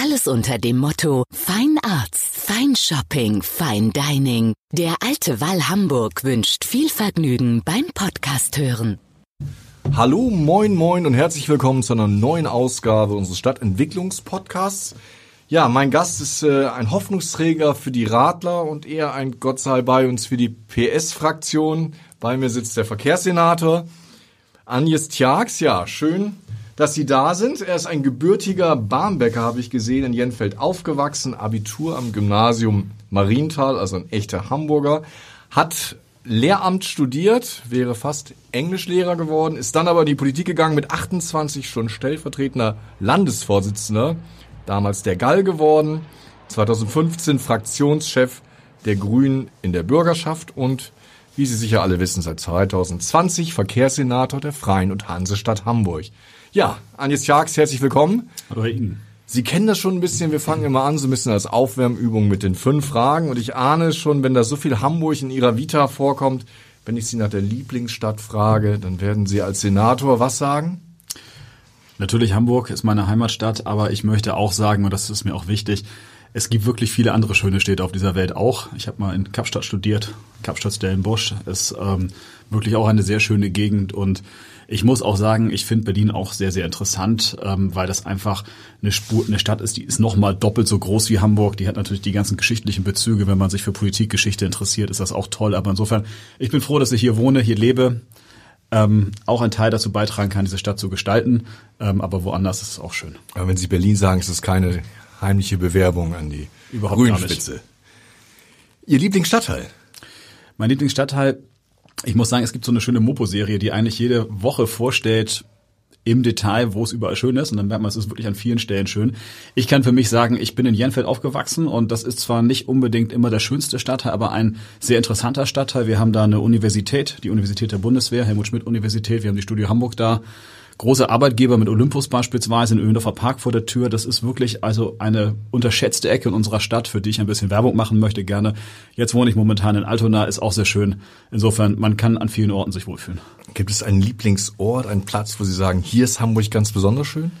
Alles unter dem Motto Fine Arts, Fine Shopping, Fine Dining. Der Alte Wall Hamburg wünscht viel Vergnügen beim Podcast hören. Hallo, moin, moin und herzlich willkommen zu einer neuen Ausgabe unseres Stadtentwicklungspodcasts. Ja, mein Gast ist äh, ein Hoffnungsträger für die Radler und eher ein Gott sei bei uns für die PS-Fraktion. Bei mir sitzt der Verkehrssenator Agnes Tjax. Ja, schön, dass Sie da sind. Er ist ein gebürtiger Barmbäcker, habe ich gesehen, in Jenfeld aufgewachsen, Abitur am Gymnasium Marienthal, also ein echter Hamburger, hat Lehramt studiert, wäre fast Englischlehrer geworden, ist dann aber in die Politik gegangen, mit 28 schon stellvertretender Landesvorsitzender, damals der Gall geworden, 2015 Fraktionschef der Grünen in der Bürgerschaft und, wie Sie sicher alle wissen, seit 2020 Verkehrssenator der Freien und Hansestadt Hamburg. Ja, Agnes Jags, herzlich willkommen. Hallo Herr Ihnen. Sie kennen das schon ein bisschen. Wir fangen immer an, so ein bisschen als Aufwärmübung mit den fünf Fragen. Und ich ahne schon, wenn da so viel Hamburg in Ihrer Vita vorkommt, wenn ich Sie nach der Lieblingsstadt frage, dann werden Sie als Senator was sagen? Natürlich Hamburg ist meine Heimatstadt, aber ich möchte auch sagen, und das ist mir auch wichtig, es gibt wirklich viele andere schöne Städte auf dieser Welt auch. Ich habe mal in Kapstadt studiert. Kapstadt Stellenbosch ist ähm, wirklich auch eine sehr schöne Gegend und ich muss auch sagen, ich finde Berlin auch sehr, sehr interessant, ähm, weil das einfach eine Spur, eine Stadt ist, die ist nochmal doppelt so groß wie Hamburg. Die hat natürlich die ganzen geschichtlichen Bezüge. Wenn man sich für Politikgeschichte interessiert, ist das auch toll. Aber insofern, ich bin froh, dass ich hier wohne, hier lebe. Ähm, auch ein Teil dazu beitragen kann, diese Stadt zu gestalten. Ähm, aber woanders ist es auch schön. Aber wenn Sie Berlin sagen, ist das keine heimliche Bewerbung an die Überhaupt Grünspitze. Ihr Lieblingsstadtteil? Mein Lieblingsstadtteil ich muss sagen, es gibt so eine schöne Mopo-Serie, die eigentlich jede Woche vorstellt, im Detail, wo es überall schön ist. Und dann merkt man, es ist wirklich an vielen Stellen schön. Ich kann für mich sagen, ich bin in Jenfeld aufgewachsen und das ist zwar nicht unbedingt immer der schönste Stadtteil, aber ein sehr interessanter Stadtteil. Wir haben da eine Universität, die Universität der Bundeswehr, Helmut Schmidt Universität. Wir haben die Studio Hamburg da große Arbeitgeber mit Olympus beispielsweise, in Öndorfer Park vor der Tür. Das ist wirklich also eine unterschätzte Ecke in unserer Stadt, für die ich ein bisschen Werbung machen möchte gerne. Jetzt wohne ich momentan in Altona, ist auch sehr schön. Insofern, man kann an vielen Orten sich wohlfühlen. Gibt es einen Lieblingsort, einen Platz, wo Sie sagen, hier ist Hamburg ganz besonders schön?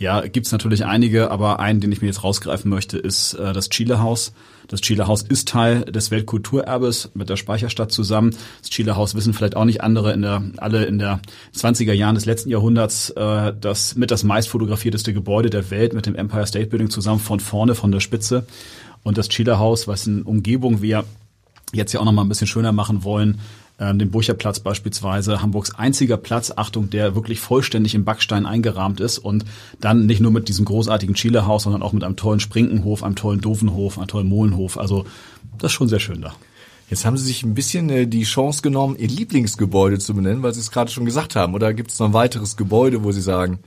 Ja, gibt's natürlich einige, aber einen, den ich mir jetzt rausgreifen möchte, ist äh, das Chile-Haus. Das Chile-Haus ist Teil des Weltkulturerbes mit der Speicherstadt zusammen. Das Chile-Haus wissen vielleicht auch nicht andere in der, alle in der 20er Jahren des letzten Jahrhunderts, äh, das mit das meist fotografierteste Gebäude der Welt mit dem Empire State Building zusammen von vorne, von der Spitze. Und das Chile-Haus, was in Umgebung wir jetzt ja auch noch mal ein bisschen schöner machen wollen, ähm, den Burcherplatz beispielsweise, Hamburgs einziger Platz, Achtung, der wirklich vollständig im Backstein eingerahmt ist und dann nicht nur mit diesem großartigen Chilehaus, sondern auch mit einem tollen Sprinkenhof, einem tollen Dovenhof, einem tollen Molenhof. Also das ist schon sehr schön da. Jetzt haben Sie sich ein bisschen äh, die Chance genommen, Ihr Lieblingsgebäude zu benennen, weil Sie es gerade schon gesagt haben. Oder gibt es noch ein weiteres Gebäude, wo Sie sagen,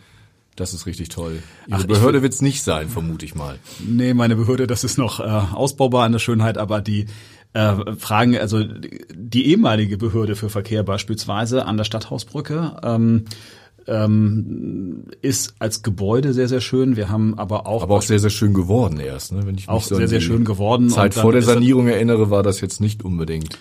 das ist richtig toll. Ihre Ach, Behörde wird es nicht sein, vermute ich mal. Nee, meine Behörde, das ist noch äh, ausbaubar an der Schönheit, aber die äh, Fragen, also die ehemalige Behörde für Verkehr beispielsweise an der Stadthausbrücke ähm, ähm, ist als Gebäude sehr, sehr schön. Wir haben aber auch. Aber auch sehr, sehr schön geworden erst, ne? Wenn ich mich auch so sehr, sehr schön geworden. Zeit vor der Sanierung erinnere, war das jetzt nicht unbedingt.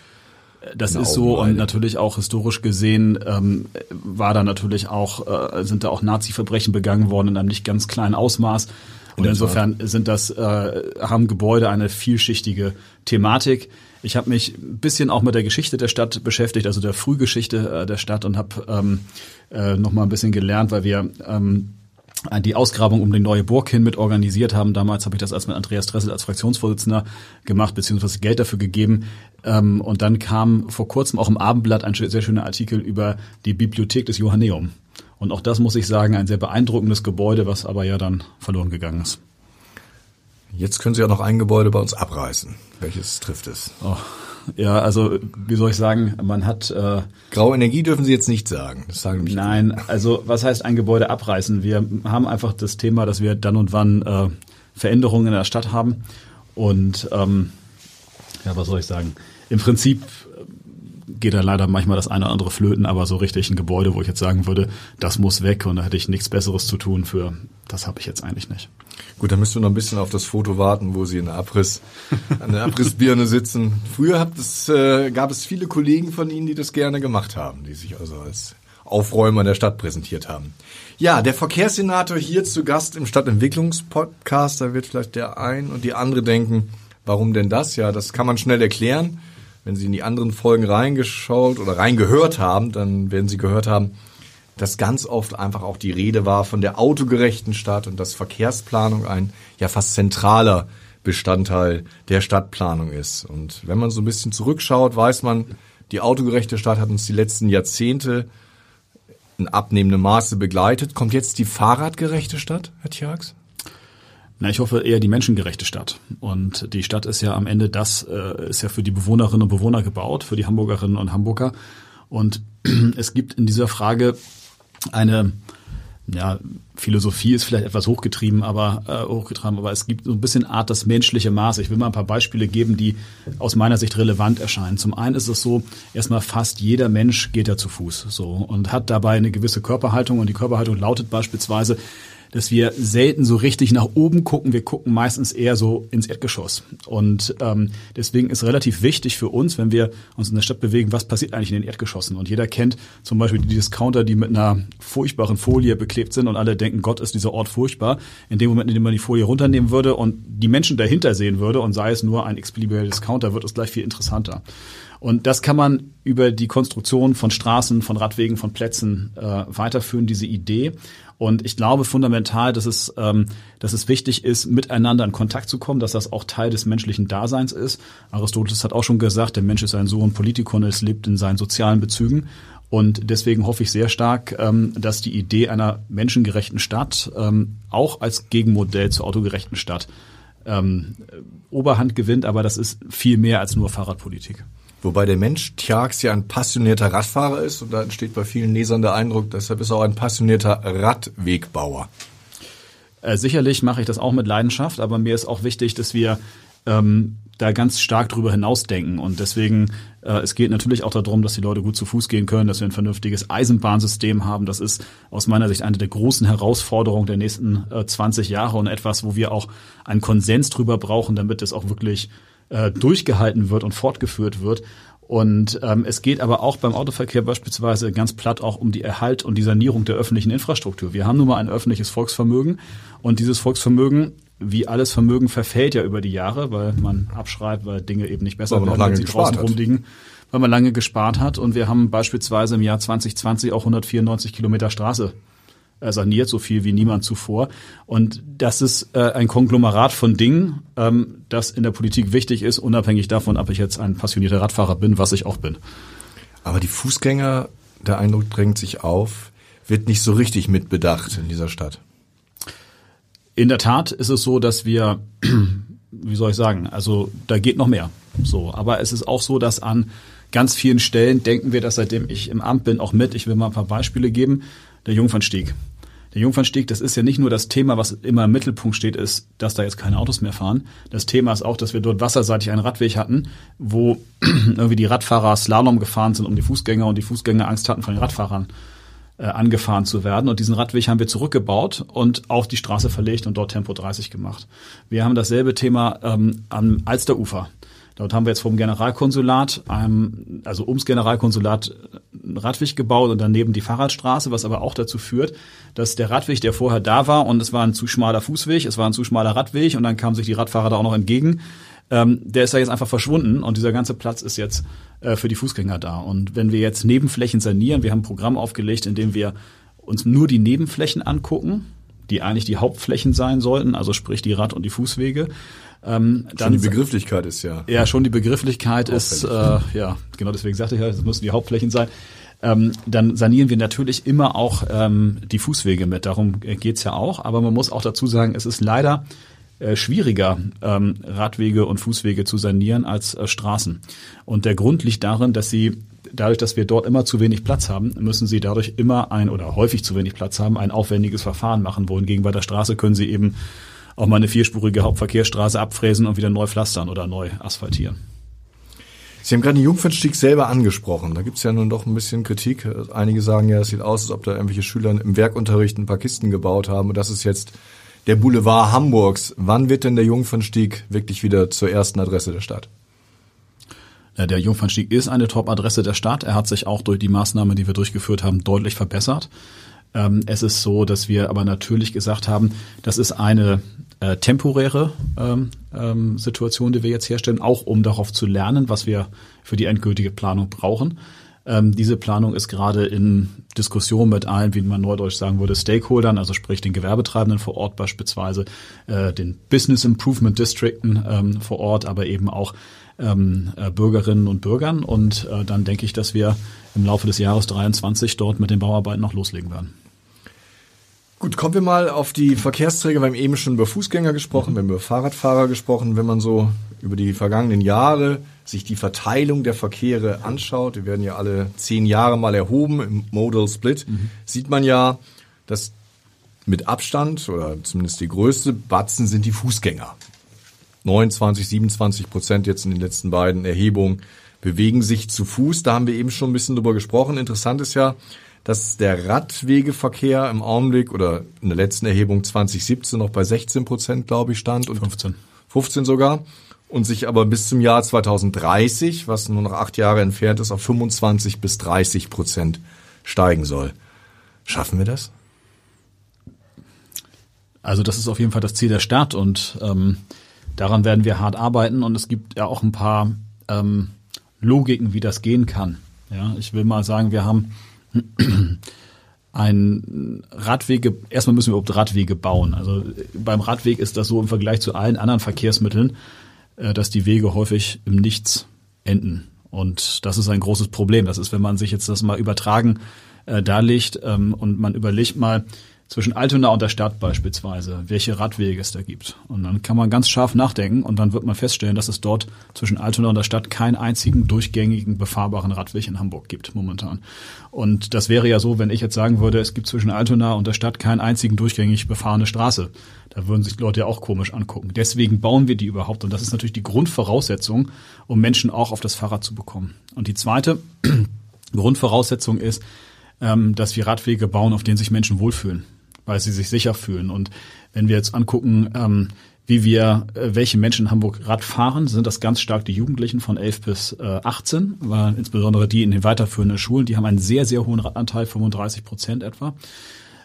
Das ist so und natürlich auch historisch gesehen ähm, war da natürlich auch äh, sind da auch Nazi-Verbrechen begangen worden in einem nicht ganz kleinen Ausmaß. Und insofern sind das, äh, haben Gebäude eine vielschichtige Thematik. Ich habe mich ein bisschen auch mit der Geschichte der Stadt beschäftigt, also der Frühgeschichte äh, der Stadt und habe ähm, äh, noch mal ein bisschen gelernt, weil wir ähm, die Ausgrabung um die neue Burg hin mit organisiert haben. Damals habe ich das als mit Andreas Dressel als Fraktionsvorsitzender gemacht, beziehungsweise Geld dafür gegeben. Ähm, und dann kam vor kurzem auch im Abendblatt ein sehr schöner Artikel über die Bibliothek des Johanneum. Und auch das muss ich sagen, ein sehr beeindruckendes Gebäude, was aber ja dann verloren gegangen ist. Jetzt können Sie ja noch ein Gebäude bei uns abreißen. Welches trifft es? Oh, ja, also wie soll ich sagen, man hat äh, Graue Energie dürfen Sie jetzt nicht sagen. Das sagen mich Nein, nicht. also was heißt ein Gebäude abreißen? Wir haben einfach das Thema, dass wir dann und wann äh, Veränderungen in der Stadt haben und ähm, ja, was soll ich sagen? im Prinzip geht da leider manchmal das eine oder andere flöten, aber so richtig ein Gebäude, wo ich jetzt sagen würde, das muss weg und da hätte ich nichts Besseres zu tun für, das habe ich jetzt eigentlich nicht. Gut, dann müsst du noch ein bisschen auf das Foto warten, wo sie in der Abriss, an der Abrissbirne sitzen. Früher habt es, äh, gab es viele Kollegen von Ihnen, die das gerne gemacht haben, die sich also als Aufräumer der Stadt präsentiert haben. Ja, der Verkehrssenator hier zu Gast im Stadtentwicklungspodcast, da wird vielleicht der ein und die andere denken, warum denn das? Ja, das kann man schnell erklären. Wenn Sie in die anderen Folgen reingeschaut oder reingehört haben, dann werden Sie gehört haben, dass ganz oft einfach auch die Rede war von der autogerechten Stadt und dass Verkehrsplanung ein ja fast zentraler Bestandteil der Stadtplanung ist. Und wenn man so ein bisschen zurückschaut, weiß man, die autogerechte Stadt hat uns die letzten Jahrzehnte in abnehmendem Maße begleitet. Kommt jetzt die fahrradgerechte Stadt, Herr Tjax? Na, ich hoffe eher die menschengerechte Stadt. Und die Stadt ist ja am Ende das, äh, ist ja für die Bewohnerinnen und Bewohner gebaut, für die Hamburgerinnen und Hamburger. Und es gibt in dieser Frage eine, ja, Philosophie ist vielleicht etwas hochgetrieben, aber äh, hochgetragen, aber es gibt so ein bisschen Art das menschliche Maß. Ich will mal ein paar Beispiele geben, die aus meiner Sicht relevant erscheinen. Zum einen ist es so, erstmal fast jeder Mensch geht ja zu Fuß so und hat dabei eine gewisse Körperhaltung und die Körperhaltung lautet beispielsweise, dass wir selten so richtig nach oben gucken. Wir gucken meistens eher so ins Erdgeschoss. Und ähm, deswegen ist relativ wichtig für uns, wenn wir uns in der Stadt bewegen, was passiert eigentlich in den Erdgeschossen. Und jeder kennt zum Beispiel die Discounter, die mit einer furchtbaren Folie beklebt sind und alle denken, Gott ist dieser Ort furchtbar. In dem Moment, in dem man die Folie runternehmen würde und die Menschen dahinter sehen würde und sei es nur ein x-beliebiger Discounter, wird es gleich viel interessanter. Und das kann man über die Konstruktion von Straßen, von Radwegen, von Plätzen äh, weiterführen, diese Idee. Und ich glaube fundamental, dass es, ähm, dass es wichtig ist, miteinander in Kontakt zu kommen, dass das auch Teil des menschlichen Daseins ist. Aristoteles hat auch schon gesagt, der Mensch ist ein Sohn Politikon, es lebt in seinen sozialen Bezügen. Und deswegen hoffe ich sehr stark, ähm, dass die Idee einer menschengerechten Stadt ähm, auch als Gegenmodell zur autogerechten Stadt ähm, Oberhand gewinnt. Aber das ist viel mehr als nur Fahrradpolitik. Wobei der Mensch Tjax ja ein passionierter Radfahrer ist und da entsteht bei vielen Lesern der Eindruck, deshalb ist er auch ein passionierter Radwegbauer. Äh, sicherlich mache ich das auch mit Leidenschaft, aber mir ist auch wichtig, dass wir ähm, da ganz stark drüber hinausdenken. Und deswegen, äh, es geht natürlich auch darum, dass die Leute gut zu Fuß gehen können, dass wir ein vernünftiges Eisenbahnsystem haben. Das ist aus meiner Sicht eine der großen Herausforderungen der nächsten äh, 20 Jahre und etwas, wo wir auch einen Konsens drüber brauchen, damit es auch wirklich äh, durchgehalten wird und fortgeführt wird. Und ähm, es geht aber auch beim Autoverkehr beispielsweise ganz platt auch um die Erhalt und die Sanierung der öffentlichen Infrastruktur. Wir haben nun mal ein öffentliches Volksvermögen und dieses Volksvermögen, wie alles Vermögen, verfällt ja über die Jahre, weil man abschreibt, weil Dinge eben nicht besser werden, wenn sie draußen hat. rumliegen, weil man lange gespart hat. Und wir haben beispielsweise im Jahr 2020 auch 194 Kilometer Straße saniert, so viel wie niemand zuvor. Und das ist äh, ein Konglomerat von Dingen, ähm, das in der Politik wichtig ist, unabhängig davon, ob ich jetzt ein passionierter Radfahrer bin, was ich auch bin. Aber die Fußgänger, der Eindruck drängt sich auf, wird nicht so richtig mitbedacht in dieser Stadt. In der Tat ist es so, dass wir, wie soll ich sagen, also da geht noch mehr. So, aber es ist auch so, dass an ganz vielen Stellen denken wir das, seitdem ich im Amt bin, auch mit. Ich will mal ein paar Beispiele geben. Der Jungfernstieg. Der Jungfernstieg, das ist ja nicht nur das Thema, was immer im Mittelpunkt steht, ist, dass da jetzt keine Autos mehr fahren. Das Thema ist auch, dass wir dort wasserseitig einen Radweg hatten, wo irgendwie die Radfahrer Slalom gefahren sind um die Fußgänger und die Fußgänger Angst hatten, von den Radfahrern äh, angefahren zu werden. Und diesen Radweg haben wir zurückgebaut und auf die Straße verlegt und dort Tempo 30 gemacht. Wir haben dasselbe Thema ähm, am Alsterufer. Dort haben wir jetzt vom Generalkonsulat, ähm, also ums Generalkonsulat, einen Radweg gebaut und daneben die Fahrradstraße, was aber auch dazu führt, dass der Radweg, der vorher da war und es war ein zu schmaler Fußweg, es war ein zu schmaler Radweg und dann kamen sich die Radfahrer da auch noch entgegen, ähm, der ist da jetzt einfach verschwunden und dieser ganze Platz ist jetzt äh, für die Fußgänger da. Und wenn wir jetzt Nebenflächen sanieren, wir haben ein Programm aufgelegt, in dem wir uns nur die Nebenflächen angucken, die eigentlich die Hauptflächen sein sollten, also sprich die Rad- und die Fußwege. Ähm, schon dann, die Begrifflichkeit ist ja. Ja, schon die Begrifflichkeit ist, äh, ja, genau deswegen sagte ich ja, es müssen die Hauptflächen sein. Ähm, dann sanieren wir natürlich immer auch ähm, die Fußwege mit. Darum geht's ja auch. Aber man muss auch dazu sagen, es ist leider äh, schwieriger, ähm, Radwege und Fußwege zu sanieren als äh, Straßen. Und der Grund liegt darin, dass sie dadurch, dass wir dort immer zu wenig Platz haben, müssen sie dadurch immer ein oder häufig zu wenig Platz haben, ein aufwendiges Verfahren machen. Wohingegen bei der Straße können sie eben auch mal eine vierspurige Hauptverkehrsstraße abfräsen und wieder neu pflastern oder neu asphaltieren. Sie haben gerade den Jungfernstieg selber angesprochen. Da gibt's ja nun doch ein bisschen Kritik. Einige sagen ja, es sieht aus, als ob da irgendwelche Schüler im Werkunterricht ein paar Kisten gebaut haben. Und das ist jetzt der Boulevard Hamburgs. Wann wird denn der Jungfernstieg wirklich wieder zur ersten Adresse der Stadt? Der Jungfernstieg ist eine Top-Adresse der Stadt. Er hat sich auch durch die Maßnahmen, die wir durchgeführt haben, deutlich verbessert. Ähm, es ist so, dass wir aber natürlich gesagt haben, das ist eine äh, temporäre ähm, ähm, Situation, die wir jetzt herstellen, auch um darauf zu lernen, was wir für die endgültige Planung brauchen. Ähm, diese Planung ist gerade in Diskussion mit allen, wie man neudeutsch sagen würde, Stakeholdern, also sprich den Gewerbetreibenden vor Ort beispielsweise, äh, den Business Improvement Districten ähm, vor Ort, aber eben auch ähm, äh, Bürgerinnen und Bürgern. Und äh, dann denke ich, dass wir im Laufe des Jahres 23 dort mit den Bauarbeiten noch loslegen werden. Gut, kommen wir mal auf die Verkehrsträger. Wir haben eben schon über Fußgänger gesprochen, wir haben über Fahrradfahrer gesprochen. Wenn man so über die vergangenen Jahre sich die Verteilung der Verkehre anschaut, die werden ja alle zehn Jahre mal erhoben im Modal Split, mhm. sieht man ja, dass mit Abstand oder zumindest die größte Batzen sind die Fußgänger. 29, 27 Prozent jetzt in den letzten beiden Erhebungen bewegen sich zu Fuß. Da haben wir eben schon ein bisschen drüber gesprochen. Interessant ist ja, dass der Radwegeverkehr im Augenblick oder in der letzten Erhebung 2017 noch bei 16 Prozent, glaube ich, stand. Und 15. 15 sogar. Und sich aber bis zum Jahr 2030, was nur noch acht Jahre entfernt ist, auf 25 bis 30 Prozent steigen soll. Schaffen wir das? Also das ist auf jeden Fall das Ziel der Stadt und ähm, daran werden wir hart arbeiten und es gibt ja auch ein paar ähm, Logiken, wie das gehen kann. Ja, ich will mal sagen, wir haben ein Radwege, erstmal müssen wir überhaupt Radwege bauen. Also beim Radweg ist das so im Vergleich zu allen anderen Verkehrsmitteln, äh, dass die Wege häufig im Nichts enden. Und das ist ein großes Problem. Das ist, wenn man sich jetzt das mal übertragen äh, darlegt ähm, und man überlegt mal, zwischen Altona und der Stadt beispielsweise, welche Radwege es da gibt. Und dann kann man ganz scharf nachdenken und dann wird man feststellen, dass es dort zwischen Altona und der Stadt keinen einzigen durchgängigen befahrbaren Radweg in Hamburg gibt momentan. Und das wäre ja so, wenn ich jetzt sagen würde, es gibt zwischen Altona und der Stadt keinen einzigen durchgängig befahrene Straße. Da würden sich Leute ja auch komisch angucken. Deswegen bauen wir die überhaupt. Und das ist natürlich die Grundvoraussetzung, um Menschen auch auf das Fahrrad zu bekommen. Und die zweite Grundvoraussetzung ist, ähm, dass wir Radwege bauen, auf denen sich Menschen wohlfühlen weil sie sich sicher fühlen. Und wenn wir jetzt angucken, ähm, wie wir, äh, welche Menschen in Hamburg Rad fahren, sind das ganz stark die Jugendlichen von 11 bis äh, 18, weil insbesondere die in den weiterführenden Schulen, die haben einen sehr, sehr hohen Radanteil, 35 Prozent etwa.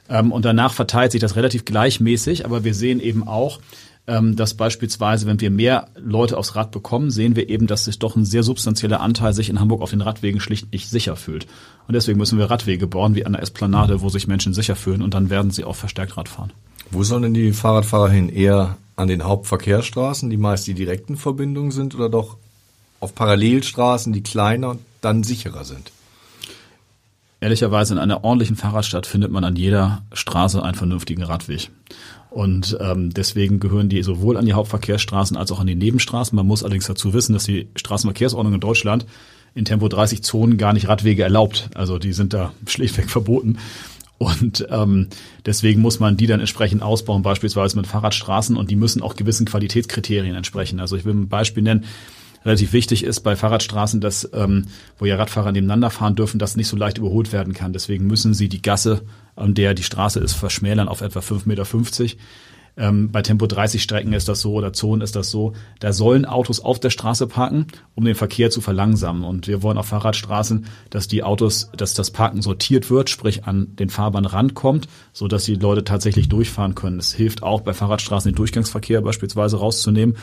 Ähm, und danach verteilt sich das relativ gleichmäßig, aber wir sehen eben auch, dass beispielsweise, wenn wir mehr Leute aufs Rad bekommen, sehen wir eben, dass sich doch ein sehr substanzieller Anteil sich in Hamburg auf den Radwegen schlicht nicht sicher fühlt. Und deswegen müssen wir Radwege bauen, wie an der Esplanade, wo sich Menschen sicher fühlen und dann werden sie auch verstärkt Rad fahren. Wo sollen denn die Fahrradfahrer hin? Eher an den Hauptverkehrsstraßen, die meist die direkten Verbindungen sind, oder doch auf Parallelstraßen, die kleiner und dann sicherer sind? Ehrlicherweise in einer ordentlichen Fahrradstadt findet man an jeder Straße einen vernünftigen Radweg. Und ähm, deswegen gehören die sowohl an die Hauptverkehrsstraßen als auch an die Nebenstraßen. Man muss allerdings dazu wissen, dass die Straßenverkehrsordnung in Deutschland in Tempo 30 Zonen gar nicht Radwege erlaubt. Also die sind da schlichtweg verboten. Und ähm, deswegen muss man die dann entsprechend ausbauen, beispielsweise mit Fahrradstraßen und die müssen auch gewissen Qualitätskriterien entsprechen. Also ich will ein Beispiel nennen relativ wichtig ist bei Fahrradstraßen, dass ähm, wo ja Radfahrer nebeneinander fahren dürfen, das nicht so leicht überholt werden kann. Deswegen müssen sie die Gasse, an der die Straße ist, verschmälern auf etwa 5,50 Meter. Ähm, bei Tempo 30 Strecken ist das so oder Zonen ist das so. Da sollen Autos auf der Straße parken, um den Verkehr zu verlangsamen. Und wir wollen auf Fahrradstraßen, dass die Autos, dass das Parken sortiert wird, sprich an den Fahrbahn rankommt, so dass die Leute tatsächlich durchfahren können. Es hilft auch bei Fahrradstraßen den Durchgangsverkehr beispielsweise rauszunehmen.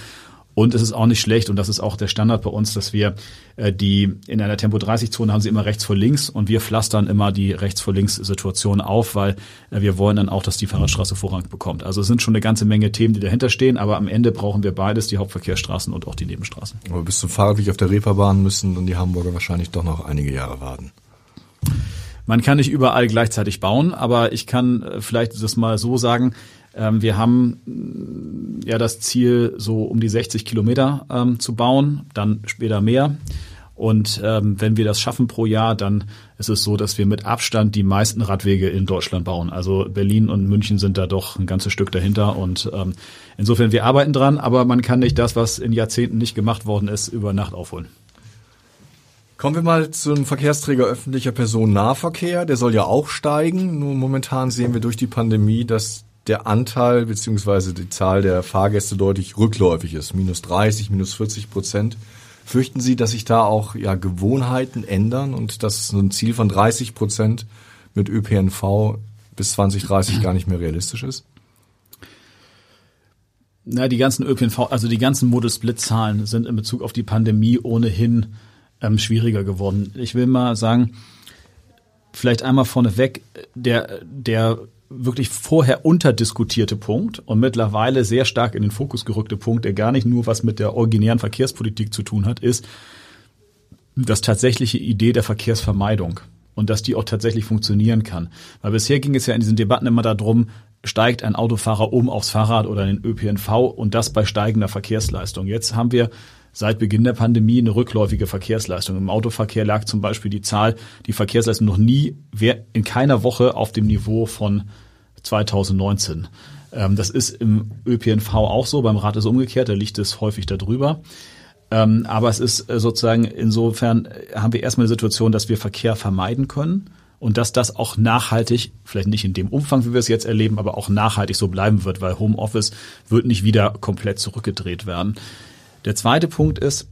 Und es ist auch nicht schlecht, und das ist auch der Standard bei uns, dass wir äh, die in einer Tempo-30-Zone haben sie immer rechts vor links und wir pflastern immer die rechts vor links Situation auf, weil äh, wir wollen dann auch, dass die Fahrradstraße Vorrang bekommt. Also es sind schon eine ganze Menge Themen, die dahinter stehen, aber am Ende brauchen wir beides, die Hauptverkehrsstraßen und auch die Nebenstraßen. Aber bis zum Fahrradweg auf der Reeperbahn müssen dann die Hamburger wahrscheinlich doch noch einige Jahre warten. Man kann nicht überall gleichzeitig bauen, aber ich kann äh, vielleicht das mal so sagen, ähm, wir haben mm, ja das Ziel, so um die 60 Kilometer ähm, zu bauen, dann später mehr. Und ähm, wenn wir das schaffen pro Jahr, dann ist es so, dass wir mit Abstand die meisten Radwege in Deutschland bauen. Also Berlin und München sind da doch ein ganzes Stück dahinter. Und ähm, insofern, wir arbeiten dran, aber man kann nicht das, was in Jahrzehnten nicht gemacht worden ist, über Nacht aufholen. Kommen wir mal zum Verkehrsträger öffentlicher Personennahverkehr. Der soll ja auch steigen. Nur momentan sehen wir durch die Pandemie, dass der Anteil beziehungsweise die Zahl der Fahrgäste deutlich rückläufig ist. Minus 30, minus 40 Prozent. Fürchten Sie, dass sich da auch ja, Gewohnheiten ändern und dass so ein Ziel von 30 Prozent mit ÖPNV bis 2030 gar nicht mehr realistisch ist? Na, die ganzen ÖPNV, also die ganzen Model-Split-Zahlen sind in Bezug auf die Pandemie ohnehin ähm, schwieriger geworden. Ich will mal sagen, vielleicht einmal vorneweg, der, der wirklich vorher unterdiskutierte Punkt und mittlerweile sehr stark in den Fokus gerückte Punkt, der gar nicht nur was mit der originären Verkehrspolitik zu tun hat, ist das tatsächliche Idee der Verkehrsvermeidung und dass die auch tatsächlich funktionieren kann. Weil bisher ging es ja in diesen Debatten immer darum, steigt ein Autofahrer um aufs Fahrrad oder in den ÖPNV und das bei steigender Verkehrsleistung. Jetzt haben wir seit Beginn der Pandemie eine rückläufige Verkehrsleistung. Im Autoverkehr lag zum Beispiel die Zahl, die Verkehrsleistung noch nie in keiner Woche auf dem Niveau von 2019. Ähm, das ist im ÖPNV auch so, beim Rad ist umgekehrt, da liegt es häufig darüber. Ähm, aber es ist äh, sozusagen, insofern äh, haben wir erstmal eine Situation, dass wir Verkehr vermeiden können und dass das auch nachhaltig, vielleicht nicht in dem Umfang, wie wir es jetzt erleben, aber auch nachhaltig so bleiben wird, weil Homeoffice wird nicht wieder komplett zurückgedreht werden. Der zweite Punkt ist,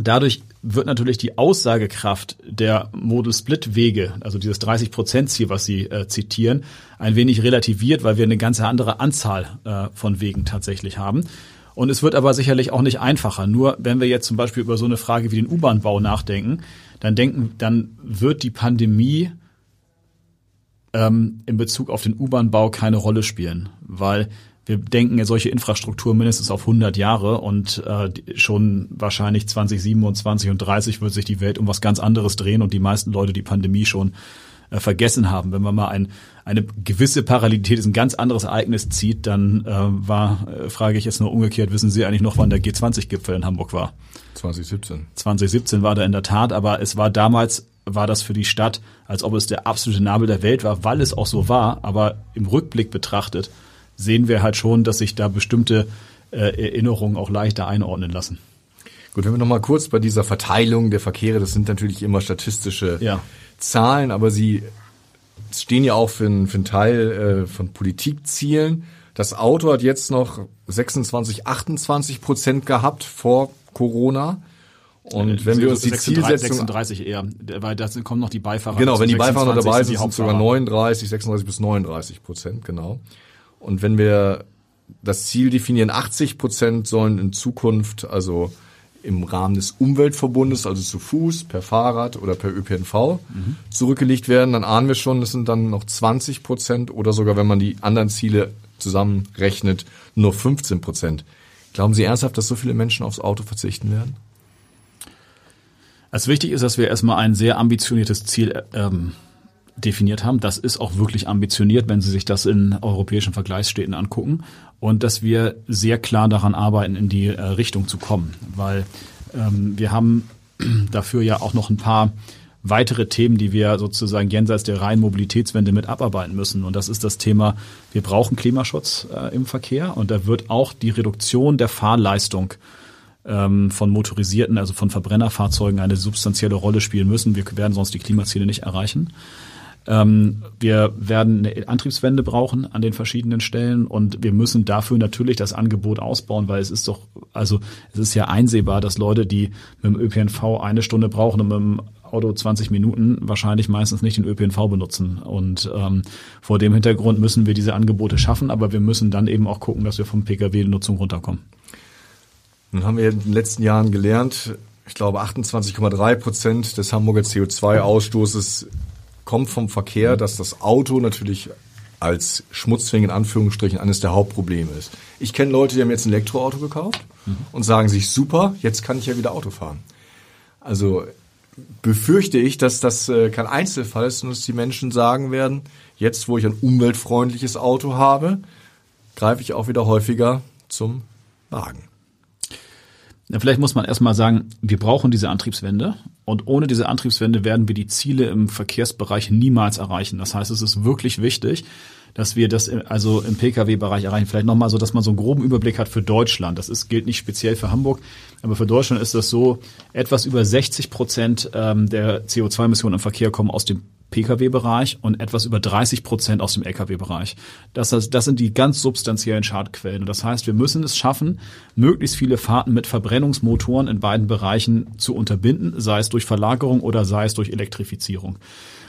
dadurch wird natürlich die Aussagekraft der Model-Split-Wege, also dieses 30-Prozent-Ziel, was Sie äh, zitieren, ein wenig relativiert, weil wir eine ganz andere Anzahl äh, von Wegen tatsächlich haben. Und es wird aber sicherlich auch nicht einfacher. Nur wenn wir jetzt zum Beispiel über so eine Frage wie den U-Bahn-Bau nachdenken, dann denken, dann wird die Pandemie ähm, in Bezug auf den U-Bahn-Bau keine Rolle spielen, weil wir denken ja solche Infrastruktur mindestens auf 100 Jahre und äh, schon wahrscheinlich 2027 und 30 wird sich die Welt um was ganz anderes drehen und die meisten Leute die Pandemie schon äh, vergessen haben. Wenn man mal ein, eine gewisse Parallelität ist ein ganz anderes Ereignis zieht, dann äh, war, äh, frage ich jetzt nur umgekehrt, wissen Sie eigentlich noch, wann der G20-Gipfel in Hamburg war? 2017. 2017 war der in der Tat, aber es war damals war das für die Stadt, als ob es der absolute Nabel der Welt war, weil es auch so war, aber im Rückblick betrachtet sehen wir halt schon, dass sich da bestimmte äh, Erinnerungen auch leichter einordnen lassen. Gut, wenn wir nochmal kurz bei dieser Verteilung der Verkehre, das sind natürlich immer statistische ja. Zahlen, aber sie stehen ja auch für, einen, für einen Teil äh, von Politikzielen. Das Auto hat jetzt noch 26, 28 Prozent gehabt vor Corona. Und wenn wir uns die 36, Zielsetzung 36 eher, weil da kommen noch die Beifahrer. Genau, wenn die Beifahrer noch dabei sind, sind sogar 39, 36 bis 39 Prozent, genau. Und wenn wir das Ziel definieren, 80 Prozent sollen in Zukunft, also im Rahmen des Umweltverbundes, also zu Fuß, per Fahrrad oder per ÖPNV mhm. zurückgelegt werden, dann ahnen wir schon, das sind dann noch 20 Prozent oder sogar, wenn man die anderen Ziele zusammenrechnet, nur 15 Prozent. Glauben Sie ernsthaft, dass so viele Menschen aufs Auto verzichten werden? Als wichtig ist, dass wir erstmal ein sehr ambitioniertes Ziel ähm, definiert haben. Das ist auch wirklich ambitioniert, wenn Sie sich das in europäischen Vergleichsstädten angucken. Und dass wir sehr klar daran arbeiten, in die äh, Richtung zu kommen. Weil ähm, wir haben dafür ja auch noch ein paar weitere Themen, die wir sozusagen jenseits der reinen Mobilitätswende mit abarbeiten müssen. Und das ist das Thema, wir brauchen Klimaschutz äh, im Verkehr und da wird auch die Reduktion der Fahrleistung ähm, von motorisierten, also von Verbrennerfahrzeugen eine substanzielle Rolle spielen müssen. Wir werden sonst die Klimaziele nicht erreichen. Ähm, wir werden eine Antriebswende brauchen an den verschiedenen Stellen und wir müssen dafür natürlich das Angebot ausbauen, weil es ist doch, also es ist ja einsehbar, dass Leute, die mit dem ÖPNV eine Stunde brauchen und mit dem Auto 20 Minuten wahrscheinlich meistens nicht den ÖPNV benutzen. Und ähm, vor dem Hintergrund müssen wir diese Angebote schaffen, aber wir müssen dann eben auch gucken, dass wir vom Pkw-Nutzung runterkommen. Nun haben wir in den letzten Jahren gelernt, ich glaube 28,3 Prozent des Hamburger CO2-Ausstoßes kommt vom Verkehr, dass das Auto natürlich als Schmutzfing in Anführungsstrichen eines der Hauptprobleme ist. Ich kenne Leute, die haben jetzt ein Elektroauto gekauft mhm. und sagen sich, super, jetzt kann ich ja wieder Auto fahren. Also befürchte ich, dass das äh, kein Einzelfall ist und dass die Menschen sagen werden, jetzt wo ich ein umweltfreundliches Auto habe, greife ich auch wieder häufiger zum Wagen. Vielleicht muss man erstmal sagen, wir brauchen diese Antriebswende und ohne diese Antriebswende werden wir die Ziele im Verkehrsbereich niemals erreichen. Das heißt, es ist wirklich wichtig, dass wir das also im Pkw-Bereich erreichen. Vielleicht nochmal so, dass man so einen groben Überblick hat für Deutschland. Das ist, gilt nicht speziell für Hamburg, aber für Deutschland ist das so, etwas über 60 Prozent ähm, der CO2-Emissionen im Verkehr kommen aus dem Pkw-Bereich und etwas über 30 Prozent aus dem Lkw-Bereich. Das, das, das sind die ganz substanziellen Schadquellen. Das heißt, wir müssen es schaffen, möglichst viele Fahrten mit Verbrennungsmotoren in beiden Bereichen zu unterbinden, sei es durch Verlagerung oder sei es durch Elektrifizierung.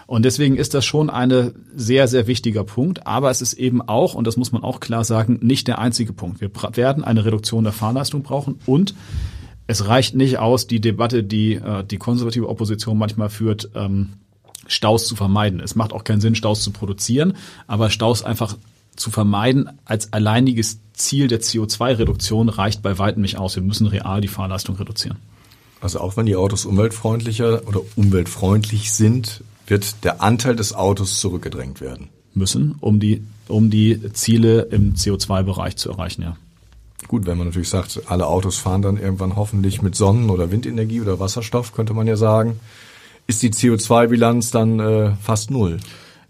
Und deswegen ist das schon ein sehr, sehr wichtiger Punkt. Aber es ist eben auch, und das muss man auch klar sagen, nicht der einzige Punkt. Wir werden eine Reduktion der Fahrleistung brauchen und es reicht nicht aus, die Debatte, die äh, die konservative Opposition manchmal führt, ähm, Staus zu vermeiden. Es macht auch keinen Sinn, Staus zu produzieren, aber Staus einfach zu vermeiden als alleiniges Ziel der CO2-Reduktion reicht bei weitem nicht aus. Wir müssen real die Fahrleistung reduzieren. Also auch wenn die Autos umweltfreundlicher oder umweltfreundlich sind, wird der Anteil des Autos zurückgedrängt werden. Müssen, um die, um die Ziele im CO2-Bereich zu erreichen, ja. Gut, wenn man natürlich sagt, alle Autos fahren dann irgendwann hoffentlich mit Sonnen- oder Windenergie oder Wasserstoff, könnte man ja sagen, ist die CO2-Bilanz dann äh, fast null.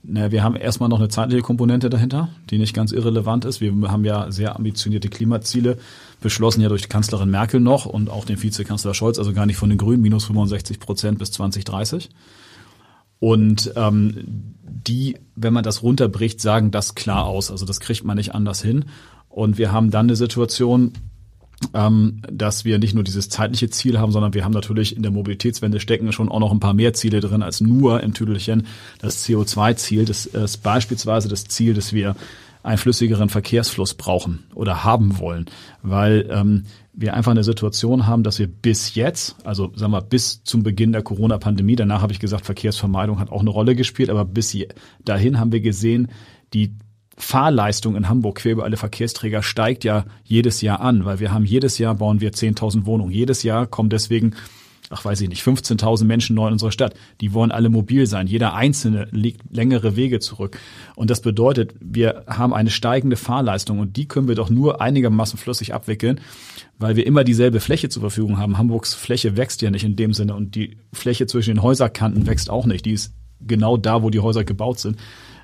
Na, wir haben erstmal noch eine zeitliche Komponente dahinter, die nicht ganz irrelevant ist. Wir haben ja sehr ambitionierte Klimaziele beschlossen, ja durch Kanzlerin Merkel noch und auch den Vizekanzler Scholz, also gar nicht von den Grünen, minus 65 Prozent bis 2030. Und ähm, die, wenn man das runterbricht, sagen das klar aus. Also das kriegt man nicht anders hin. Und wir haben dann eine Situation, ähm, dass wir nicht nur dieses zeitliche Ziel haben, sondern wir haben natürlich in der Mobilitätswende stecken schon auch noch ein paar mehr Ziele drin als nur im Tüdelchen das CO2-Ziel. Das ist beispielsweise das Ziel, dass wir einen flüssigeren Verkehrsfluss brauchen oder haben wollen, weil ähm, wir einfach eine Situation haben, dass wir bis jetzt, also sagen wir bis zum Beginn der Corona-Pandemie, danach habe ich gesagt, Verkehrsvermeidung hat auch eine Rolle gespielt, aber bis dahin haben wir gesehen, die Fahrleistung in Hamburg quer über alle Verkehrsträger steigt ja jedes Jahr an, weil wir haben jedes Jahr bauen wir 10.000 Wohnungen. Jedes Jahr kommen deswegen ach weiß ich nicht, 15.000 Menschen neu in unserer Stadt. Die wollen alle mobil sein. Jeder Einzelne legt längere Wege zurück. Und das bedeutet, wir haben eine steigende Fahrleistung und die können wir doch nur einigermaßen flüssig abwickeln, weil wir immer dieselbe Fläche zur Verfügung haben. Hamburgs Fläche wächst ja nicht in dem Sinne und die Fläche zwischen den Häuserkanten wächst auch nicht. Die ist genau da, wo die Häuser gebaut sind.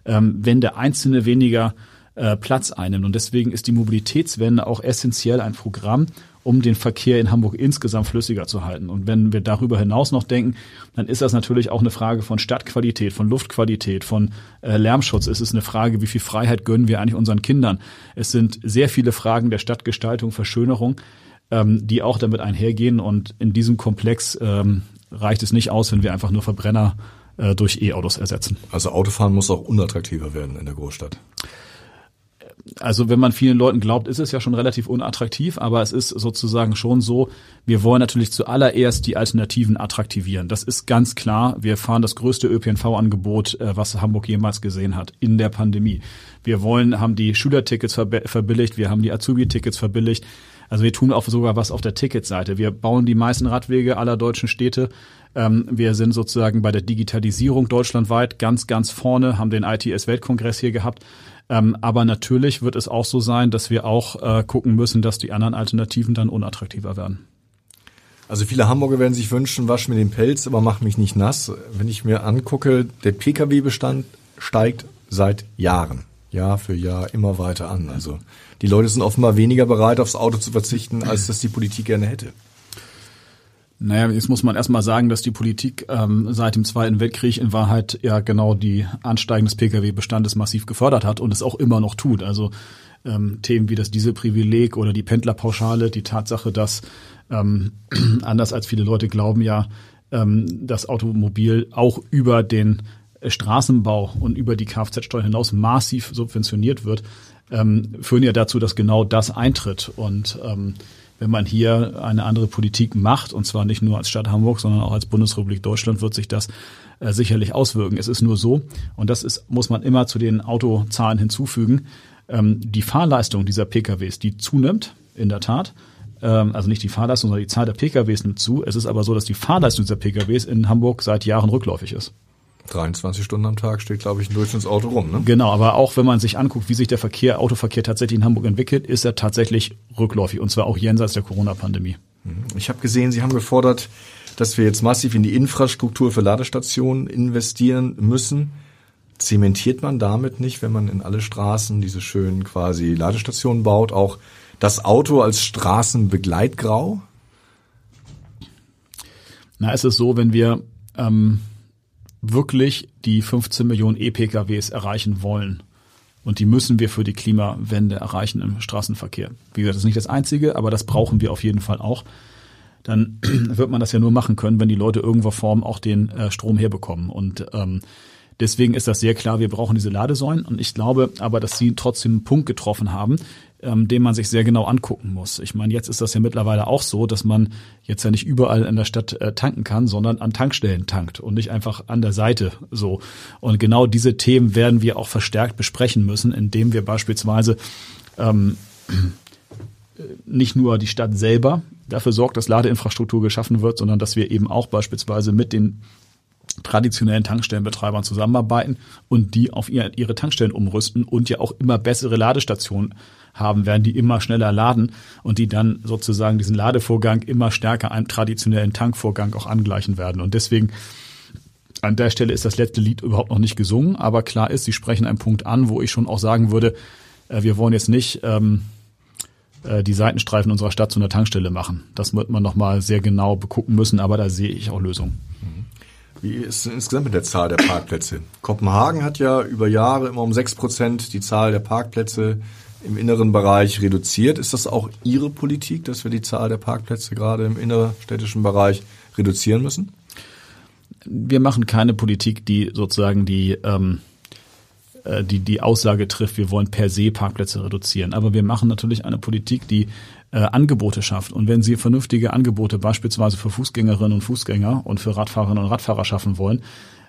Ähm, wenn der Einzelne weniger äh, Platz einnimmt. Und deswegen ist die Mobilitätswende auch essentiell ein Programm, um den Verkehr in Hamburg insgesamt flüssiger zu halten. Und wenn wir darüber hinaus noch denken, dann ist das natürlich auch eine Frage von Stadtqualität, von Luftqualität, von äh, Lärmschutz. Es ist eine Frage, wie viel Freiheit gönnen wir eigentlich unseren Kindern. Es sind sehr viele Fragen der Stadtgestaltung, Verschönerung, ähm, die auch damit einhergehen. Und in diesem Komplex ähm, reicht es nicht aus, wenn wir einfach nur Verbrenner äh, durch E-Autos ersetzen. Also Autofahren muss auch unattraktiver werden in der Großstadt also wenn man vielen Leuten glaubt, ist es ja schon relativ unattraktiv, aber es ist sozusagen schon so, wir wollen natürlich zuallererst die Alternativen attraktivieren. Das ist ganz klar. Wir fahren das größte ÖPNV-Angebot, äh, was Hamburg jemals gesehen hat, in der Pandemie. Wir wollen, haben die Schülertickets verbilligt, wir haben die Azubi-Tickets verbilligt. Also wir tun auch sogar was auf der Ticketseite. Wir bauen die meisten Radwege aller deutschen Städte. Ähm, wir sind sozusagen bei der Digitalisierung deutschlandweit ganz, ganz vorne, haben den ITS-Weltkongress hier gehabt. Ähm, aber natürlich wird es auch so sein, dass wir auch äh, gucken müssen, dass die anderen Alternativen dann unattraktiver werden. Also viele Hamburger werden sich wünschen, wasch mir den Pelz, aber mach mich nicht nass. Wenn ich mir angucke, der Pkw-Bestand steigt seit Jahren, Jahr für Jahr immer weiter an. Also die Leute sind offenbar weniger bereit, aufs Auto zu verzichten, als das die Politik gerne hätte. Naja, jetzt muss man erstmal sagen, dass die Politik ähm, seit dem Zweiten Weltkrieg in Wahrheit ja genau die Ansteigen des Pkw-Bestandes massiv gefördert hat und es auch immer noch tut. Also ähm, Themen wie das Dieselprivileg oder die Pendlerpauschale, die Tatsache, dass ähm, anders als viele Leute glauben ja, ähm, das Automobil auch über den Straßenbau und über die Kfz-Steuer hinaus massiv subventioniert wird, ähm, führen ja dazu, dass genau das eintritt. Und ähm, wenn man hier eine andere Politik macht, und zwar nicht nur als Stadt Hamburg, sondern auch als Bundesrepublik Deutschland, wird sich das äh, sicherlich auswirken. Es ist nur so, und das ist, muss man immer zu den Autozahlen hinzufügen, ähm, die Fahrleistung dieser PKWs, die zunimmt, in der Tat, ähm, also nicht die Fahrleistung, sondern die Zahl der PKWs nimmt zu. Es ist aber so, dass die Fahrleistung dieser PKWs in Hamburg seit Jahren rückläufig ist. 23 Stunden am Tag steht, glaube ich, ein Durchschnittsauto rum. Ne? Genau, aber auch wenn man sich anguckt, wie sich der Verkehr, Autoverkehr tatsächlich in Hamburg entwickelt, ist er tatsächlich rückläufig und zwar auch jenseits der Corona-Pandemie. Mhm. Ich habe gesehen, Sie haben gefordert, dass wir jetzt massiv in die Infrastruktur für Ladestationen investieren müssen. zementiert man damit nicht, wenn man in alle Straßen diese schönen quasi Ladestationen baut, auch das Auto als Straßenbegleitgrau? Na, es ist so, wenn wir ähm, wirklich die 15 Millionen E-PKWs erreichen wollen, und die müssen wir für die Klimawende erreichen im Straßenverkehr. Wie gesagt, das ist nicht das Einzige, aber das brauchen wir auf jeden Fall auch. Dann wird man das ja nur machen können, wenn die Leute irgendwo Form auch den äh, Strom herbekommen. Und ähm, Deswegen ist das sehr klar, wir brauchen diese Ladesäulen. Und ich glaube aber, dass sie trotzdem einen Punkt getroffen haben, ähm, den man sich sehr genau angucken muss. Ich meine, jetzt ist das ja mittlerweile auch so, dass man jetzt ja nicht überall in der Stadt äh, tanken kann, sondern an Tankstellen tankt und nicht einfach an der Seite so. Und genau diese Themen werden wir auch verstärkt besprechen müssen, indem wir beispielsweise ähm, nicht nur die Stadt selber dafür sorgt, dass Ladeinfrastruktur geschaffen wird, sondern dass wir eben auch beispielsweise mit den traditionellen Tankstellenbetreibern zusammenarbeiten und die auf ihre Tankstellen umrüsten und ja auch immer bessere Ladestationen haben werden, die immer schneller laden und die dann sozusagen diesen Ladevorgang immer stärker einem traditionellen Tankvorgang auch angleichen werden. Und deswegen an der Stelle ist das letzte Lied überhaupt noch nicht gesungen, aber klar ist, Sie sprechen einen Punkt an, wo ich schon auch sagen würde, äh, wir wollen jetzt nicht ähm, äh, die Seitenstreifen unserer Stadt zu einer Tankstelle machen. Das wird man nochmal sehr genau begucken müssen, aber da sehe ich auch Lösungen. Wie ist es insgesamt mit der Zahl der Parkplätze? Kopenhagen hat ja über Jahre immer um sechs Prozent die Zahl der Parkplätze im inneren Bereich reduziert. Ist das auch Ihre Politik, dass wir die Zahl der Parkplätze gerade im innerstädtischen Bereich reduzieren müssen? Wir machen keine Politik, die sozusagen die ähm, äh, die die Aussage trifft, wir wollen per se Parkplätze reduzieren. Aber wir machen natürlich eine Politik, die äh, Angebote schafft. Und wenn Sie vernünftige Angebote beispielsweise für Fußgängerinnen und Fußgänger und für Radfahrerinnen und Radfahrer schaffen wollen,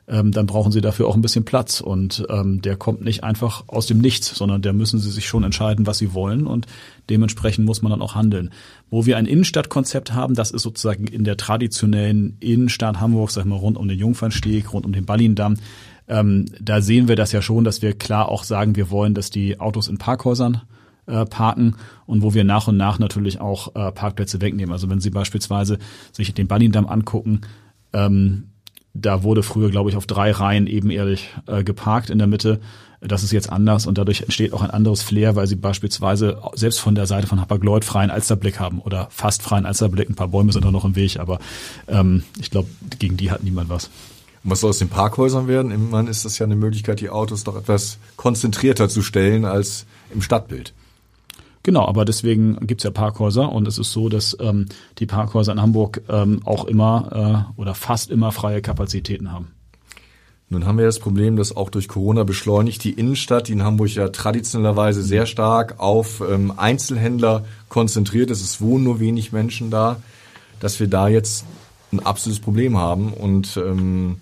ähm, dann brauchen Sie dafür auch ein bisschen Platz. Und ähm, der kommt nicht einfach aus dem Nichts, sondern der müssen Sie sich schon entscheiden, was Sie wollen. Und dementsprechend muss man dann auch handeln. Wo wir ein Innenstadtkonzept haben, das ist sozusagen in der traditionellen Innenstadt Hamburg, sag ich mal, rund um den Jungfernsteg, rund um den Ballindamm. Ähm, da sehen wir das ja schon, dass wir klar auch sagen, wir wollen, dass die Autos in Parkhäusern äh, parken und wo wir nach und nach natürlich auch äh, Parkplätze wegnehmen. Also wenn Sie beispielsweise sich den Ballindamm angucken, ähm, da wurde früher, glaube ich, auf drei Reihen ebenerdig äh, geparkt in der Mitte. Das ist jetzt anders und dadurch entsteht auch ein anderes Flair, weil sie beispielsweise selbst von der Seite von Hapag-Lloyd freien Alsterblick haben oder fast freien Alsterblick. Ein paar Bäume sind da noch im Weg, aber ähm, ich glaube, gegen die hat niemand was. Was soll aus den Parkhäusern werden? Immerhin ist das ja eine Möglichkeit, die Autos doch etwas konzentrierter zu stellen als im Stadtbild. Genau, aber deswegen gibt's ja Parkhäuser und es ist so, dass ähm, die Parkhäuser in Hamburg ähm, auch immer äh, oder fast immer freie Kapazitäten haben. Nun haben wir das Problem, dass auch durch Corona beschleunigt die Innenstadt, die in Hamburg ja traditionellerweise sehr stark auf ähm, Einzelhändler konzentriert ist. Es wohnen nur wenig Menschen da, dass wir da jetzt ein absolutes Problem haben und ähm,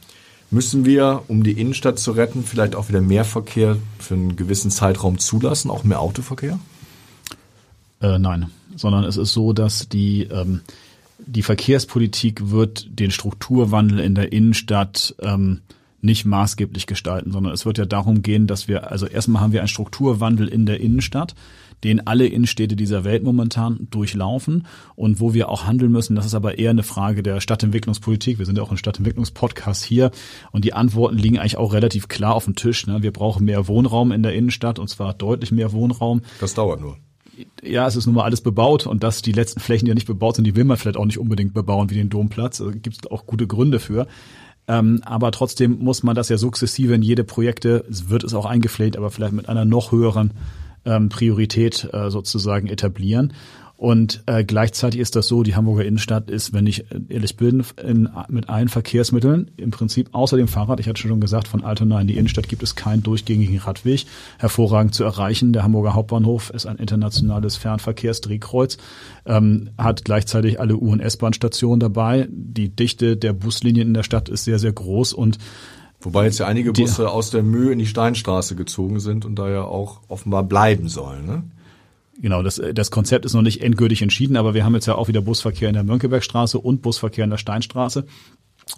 müssen wir, um die Innenstadt zu retten, vielleicht auch wieder mehr Verkehr für einen gewissen Zeitraum zulassen, auch mehr Autoverkehr? Äh, nein, sondern es ist so, dass die ähm, die Verkehrspolitik wird den Strukturwandel in der Innenstadt ähm, nicht maßgeblich gestalten, sondern es wird ja darum gehen, dass wir, also erstmal haben wir einen Strukturwandel in der Innenstadt, den alle Innenstädte dieser Welt momentan durchlaufen und wo wir auch handeln müssen. Das ist aber eher eine Frage der Stadtentwicklungspolitik. Wir sind ja auch ein Stadtentwicklungspodcast hier und die Antworten liegen eigentlich auch relativ klar auf dem Tisch. Ne? Wir brauchen mehr Wohnraum in der Innenstadt und zwar deutlich mehr Wohnraum. Das dauert nur ja, es ist nun mal alles bebaut und dass die letzten Flächen, die ja nicht bebaut sind, die will man vielleicht auch nicht unbedingt bebauen wie den Domplatz. Also gibt es auch gute Gründe für. Ähm, aber trotzdem muss man das ja sukzessive in jede Projekte, es wird es auch eingefleht, aber vielleicht mit einer noch höheren ähm, Priorität äh, sozusagen etablieren. Und äh, gleichzeitig ist das so, die Hamburger Innenstadt ist, wenn ich ehrlich bin, in, mit allen Verkehrsmitteln im Prinzip außer dem Fahrrad, ich hatte schon gesagt, von Altona in die Innenstadt gibt es keinen durchgängigen Radweg, hervorragend zu erreichen. Der Hamburger Hauptbahnhof ist ein internationales Fernverkehrsdrehkreuz, ähm, hat gleichzeitig alle U- und S-Bahn-Stationen dabei. Die Dichte der Buslinien in der Stadt ist sehr, sehr groß und Wobei jetzt ja einige Busse die, aus der Mühe in die Steinstraße gezogen sind und da ja auch offenbar bleiben sollen. Ne? Genau, das, das Konzept ist noch nicht endgültig entschieden, aber wir haben jetzt ja auch wieder Busverkehr in der Mönckebergstraße und Busverkehr in der Steinstraße.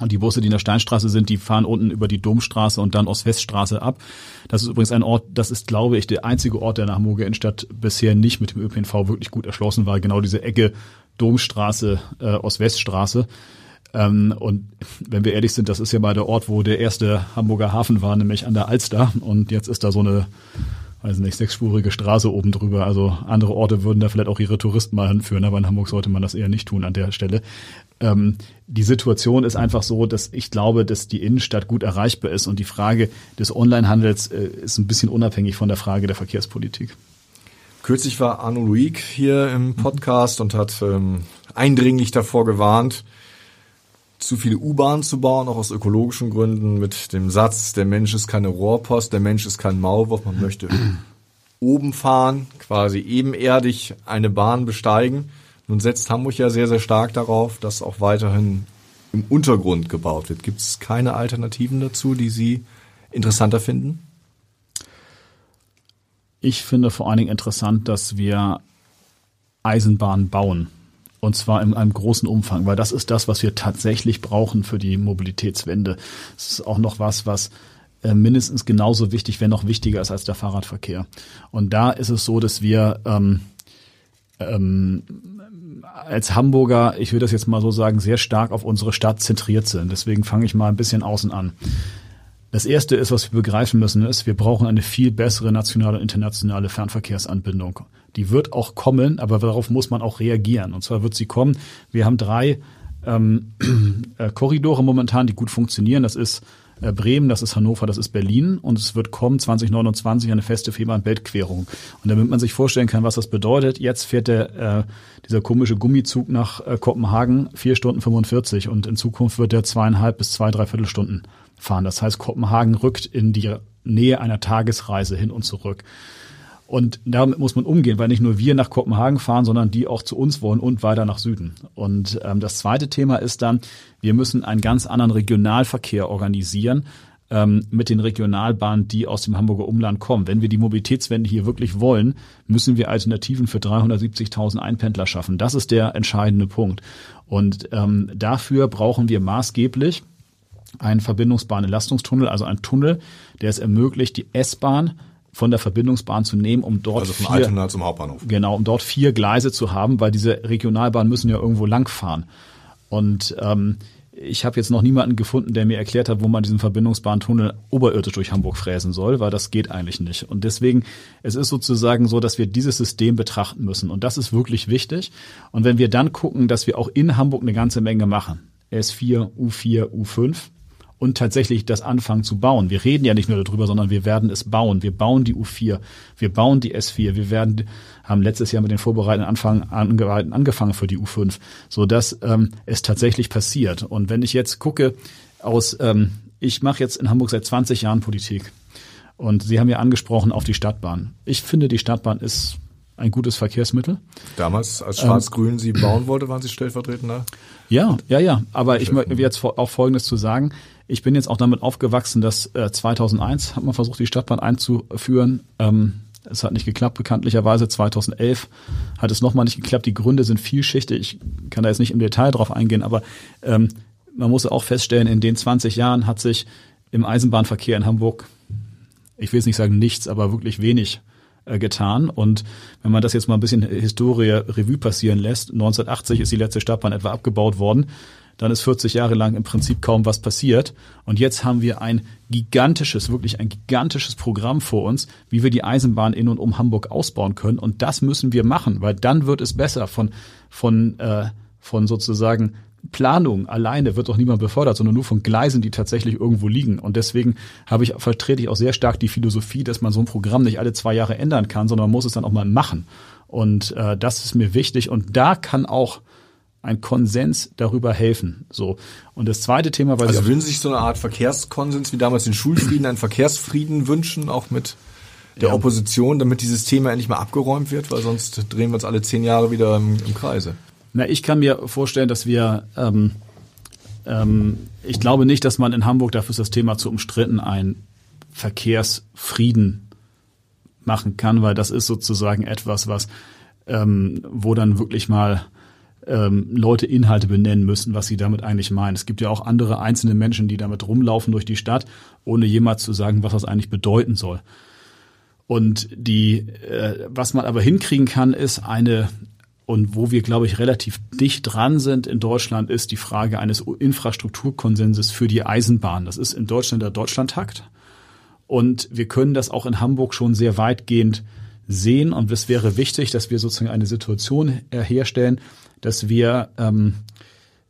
Und die Busse, die in der Steinstraße sind, die fahren unten über die Domstraße und dann Ost-West-Straße ab. Das ist übrigens ein Ort, das ist, glaube ich, der einzige Ort, der in der Hamburger Innenstadt bisher nicht mit dem ÖPNV wirklich gut erschlossen war. Genau diese Ecke Domstraße, äh, Ost-West-Straße. Ähm, und wenn wir ehrlich sind, das ist ja mal der Ort, wo der erste Hamburger Hafen war, nämlich an der Alster. Und jetzt ist da so eine, weiß nicht, sechsspurige Straße oben drüber. Also andere Orte würden da vielleicht auch ihre Touristen mal hinführen, aber in Hamburg sollte man das eher nicht tun an der Stelle. Ähm, die Situation ist einfach so, dass ich glaube, dass die Innenstadt gut erreichbar ist und die Frage des Onlinehandels äh, ist ein bisschen unabhängig von der Frage der Verkehrspolitik. Kürzlich war Arno Luig hier im Podcast und hat ähm, eindringlich davor gewarnt, zu viele U-Bahnen zu bauen, auch aus ökologischen Gründen, mit dem Satz, der Mensch ist keine Rohrpost, der Mensch ist kein Maulwurf, man möchte oben fahren, quasi ebenerdig eine Bahn besteigen. Nun setzt Hamburg ja sehr, sehr stark darauf, dass auch weiterhin im Untergrund gebaut wird. Gibt es keine Alternativen dazu, die Sie interessanter finden? Ich finde vor allen Dingen interessant, dass wir Eisenbahnen bauen. Und zwar in einem großen Umfang, weil das ist das, was wir tatsächlich brauchen für die Mobilitätswende. Es ist auch noch was, was äh, mindestens genauso wichtig, wenn noch wichtiger ist als der Fahrradverkehr. Und da ist es so, dass wir ähm, ähm, als Hamburger, ich will das jetzt mal so sagen, sehr stark auf unsere Stadt zentriert sind. Deswegen fange ich mal ein bisschen außen an. Das erste ist, was wir begreifen müssen, ist, wir brauchen eine viel bessere nationale und internationale Fernverkehrsanbindung. Die wird auch kommen, aber darauf muss man auch reagieren. Und zwar wird sie kommen. Wir haben drei ähm, äh, Korridore momentan, die gut funktionieren. Das ist äh, Bremen, das ist Hannover, das ist Berlin und es wird kommen 2029 eine feste Fehmarn-Beltquerung. Und damit man sich vorstellen kann, was das bedeutet, jetzt fährt der äh, dieser komische Gummizug nach äh, Kopenhagen vier Stunden 45 und in Zukunft wird der zweieinhalb bis zwei, dreiviertel Stunden fahren. Das heißt, Kopenhagen rückt in die Nähe einer Tagesreise hin und zurück. Und damit muss man umgehen, weil nicht nur wir nach Kopenhagen fahren, sondern die auch zu uns wollen und weiter nach Süden. Und ähm, das zweite Thema ist dann, wir müssen einen ganz anderen Regionalverkehr organisieren ähm, mit den Regionalbahnen, die aus dem Hamburger Umland kommen. Wenn wir die Mobilitätswende hier wirklich wollen, müssen wir Alternativen für 370.000 Einpendler schaffen. Das ist der entscheidende Punkt. Und ähm, dafür brauchen wir maßgeblich einen Verbindungsbahnenlastungstunnel, also einen Tunnel, der es ermöglicht, die S-Bahn von der Verbindungsbahn zu nehmen, um dort also von vier, Altona zum Hauptbahnhof. Genau, um dort vier Gleise zu haben, weil diese Regionalbahnen müssen ja irgendwo langfahren. Und ähm, ich habe jetzt noch niemanden gefunden, der mir erklärt hat, wo man diesen Verbindungsbahntunnel oberirdisch durch Hamburg fräsen soll, weil das geht eigentlich nicht. Und deswegen, es ist sozusagen so, dass wir dieses System betrachten müssen. Und das ist wirklich wichtig. Und wenn wir dann gucken, dass wir auch in Hamburg eine ganze Menge machen, S4, U4, U5, und tatsächlich das anfangen zu bauen. Wir reden ja nicht nur darüber, sondern wir werden es bauen. Wir bauen die U4, wir bauen die S4, wir werden, haben letztes Jahr mit den vorbereitenden Anfang, angefangen für die U5, so dass ähm, es tatsächlich passiert. Und wenn ich jetzt gucke aus, ähm, ich mache jetzt in Hamburg seit 20 Jahren Politik. Und Sie haben ja angesprochen auf die Stadtbahn. Ich finde, die Stadtbahn ist ein gutes Verkehrsmittel. Damals, als Schwarz-Grün ähm, sie bauen wollte, waren Sie stellvertretender? Ja, ja, ja. Aber ich möchte jetzt auch Folgendes zu sagen. Ich bin jetzt auch damit aufgewachsen, dass äh, 2001 hat man versucht, die Stadtbahn einzuführen. Ähm, es hat nicht geklappt, bekanntlicherweise. 2011 hat es nochmal nicht geklappt. Die Gründe sind vielschichtig. Ich kann da jetzt nicht im Detail drauf eingehen, aber ähm, man muss auch feststellen, in den 20 Jahren hat sich im Eisenbahnverkehr in Hamburg, ich will es nicht sagen nichts, aber wirklich wenig äh, getan. Und wenn man das jetzt mal ein bisschen Historie Revue passieren lässt, 1980 ist die letzte Stadtbahn etwa abgebaut worden dann ist 40 Jahre lang im Prinzip kaum was passiert. Und jetzt haben wir ein gigantisches, wirklich ein gigantisches Programm vor uns, wie wir die Eisenbahn in und um Hamburg ausbauen können. Und das müssen wir machen, weil dann wird es besser von, von, äh, von sozusagen Planung alleine wird doch niemand befördert, sondern nur von Gleisen, die tatsächlich irgendwo liegen. Und deswegen habe ich, vertrete ich auch sehr stark die Philosophie, dass man so ein Programm nicht alle zwei Jahre ändern kann, sondern man muss es dann auch mal machen. Und äh, das ist mir wichtig. Und da kann auch ein Konsens darüber helfen. So. Und das zweite Thema, weil also würden Sie sich so eine Art Verkehrskonsens wie damals den Schulfrieden, einen Verkehrsfrieden wünschen, auch mit der ja. Opposition, damit dieses Thema endlich mal abgeräumt wird, weil sonst drehen wir uns alle zehn Jahre wieder im, im Kreise. Na, ich kann mir vorstellen, dass wir ähm, ähm, ich glaube nicht, dass man in Hamburg, dafür ist das Thema zu umstritten, einen Verkehrsfrieden machen kann, weil das ist sozusagen etwas, was ähm, wo dann wirklich mal ähm, Leute Inhalte benennen müssen, was sie damit eigentlich meinen. Es gibt ja auch andere einzelne Menschen, die damit rumlaufen durch die Stadt, ohne jemals zu sagen, was das eigentlich bedeuten soll. Und die, äh, was man aber hinkriegen kann, ist eine und wo wir, glaube ich, relativ dicht dran sind in Deutschland, ist die Frage eines Infrastrukturkonsenses für die Eisenbahn. Das ist in Deutschland der Deutschlandtakt. Und wir können das auch in Hamburg schon sehr weitgehend sehen. Und es wäre wichtig, dass wir sozusagen eine Situation herstellen, dass wir ähm,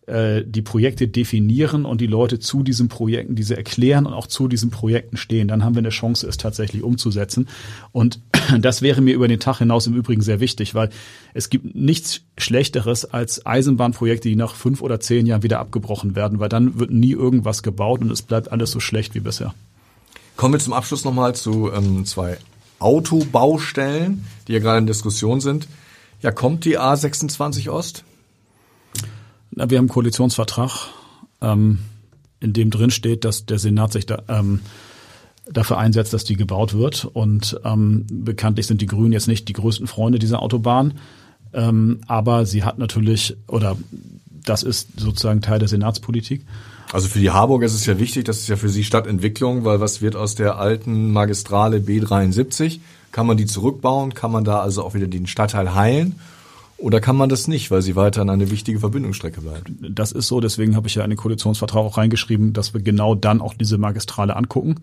äh, die Projekte definieren und die Leute zu diesen Projekten diese erklären und auch zu diesen Projekten stehen. Dann haben wir eine Chance, es tatsächlich umzusetzen. Und das wäre mir über den Tag hinaus im Übrigen sehr wichtig, weil es gibt nichts Schlechteres als Eisenbahnprojekte, die nach fünf oder zehn Jahren wieder abgebrochen werden, weil dann wird nie irgendwas gebaut und es bleibt alles so schlecht wie bisher. Kommen wir zum Abschluss nochmal zu ähm, zwei Autobaustellen, die ja gerade in Diskussion sind. Ja, kommt die A26 Ost? Na, wir haben einen Koalitionsvertrag, ähm, in dem drin steht, dass der Senat sich da, ähm, dafür einsetzt, dass die gebaut wird. Und ähm, bekanntlich sind die Grünen jetzt nicht die größten Freunde dieser Autobahn. Ähm, aber sie hat natürlich, oder das ist sozusagen Teil der Senatspolitik. Also für die Harburg ist es ja wichtig, das ist ja für sie Stadtentwicklung, weil was wird aus der alten Magistrale B73? Kann man die zurückbauen? Kann man da also auch wieder den Stadtteil heilen? Oder kann man das nicht, weil sie weiterhin eine wichtige Verbindungsstrecke bleibt? Das ist so, deswegen habe ich ja in den Koalitionsvertrag auch reingeschrieben, dass wir genau dann auch diese Magistrale angucken.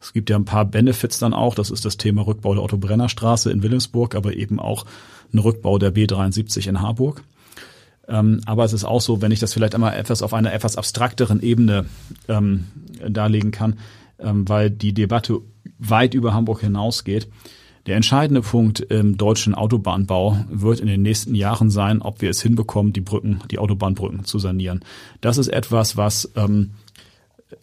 Es gibt ja ein paar Benefits dann auch. Das ist das Thema Rückbau der Otto-Brenner-Straße in Wilhelmsburg, aber eben auch ein Rückbau der B73 in Harburg. Ähm, aber es ist auch so, wenn ich das vielleicht einmal etwas auf einer etwas abstrakteren Ebene ähm, darlegen kann, ähm, weil die Debatte weit über Hamburg hinausgeht. Der entscheidende Punkt im deutschen Autobahnbau wird in den nächsten Jahren sein, ob wir es hinbekommen, die Brücken, die Autobahnbrücken zu sanieren. Das ist etwas, was ähm,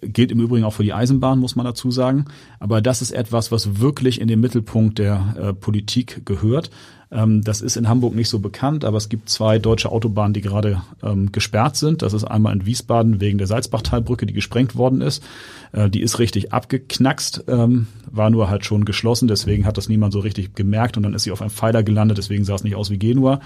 gilt im Übrigen auch für die Eisenbahn, muss man dazu sagen. Aber das ist etwas, was wirklich in den Mittelpunkt der äh, Politik gehört. Ähm, das ist in Hamburg nicht so bekannt, aber es gibt zwei deutsche Autobahnen, die gerade ähm, gesperrt sind. Das ist einmal in Wiesbaden wegen der Salzbachtalbrücke, die gesprengt worden ist. Äh, die ist richtig abgeknackst, ähm, war nur halt schon geschlossen, deswegen hat das niemand so richtig gemerkt und dann ist sie auf einem Pfeiler gelandet, deswegen sah es nicht aus wie Genua.